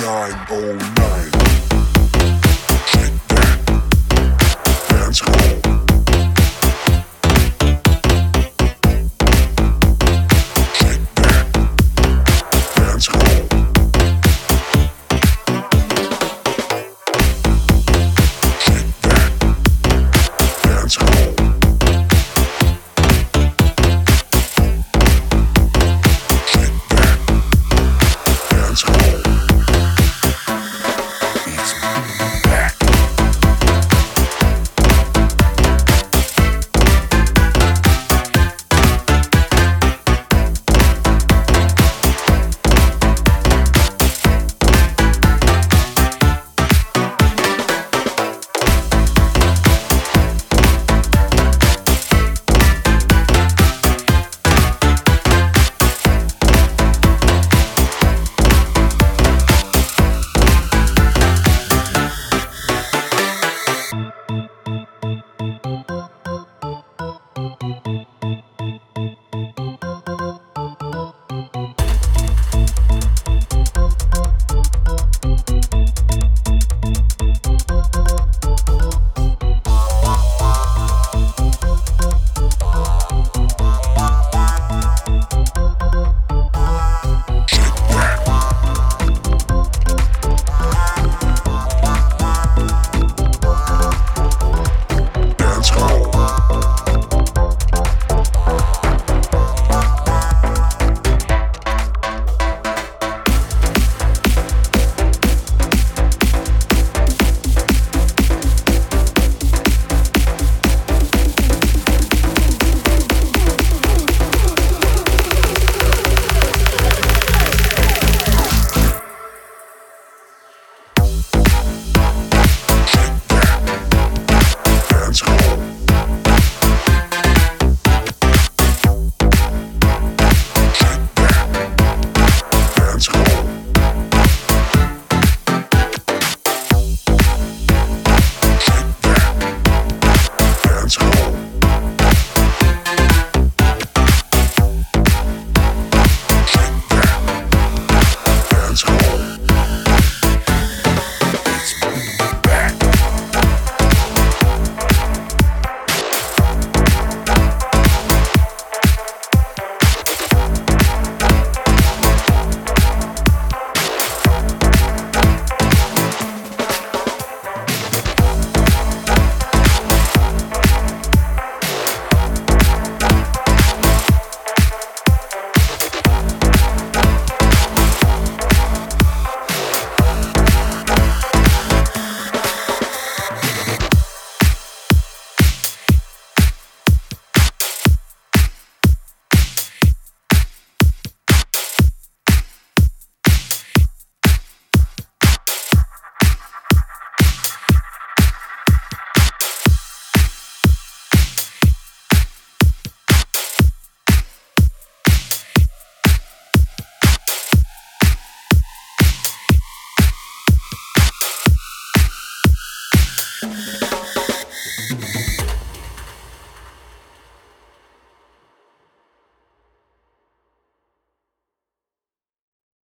Nine oh nine.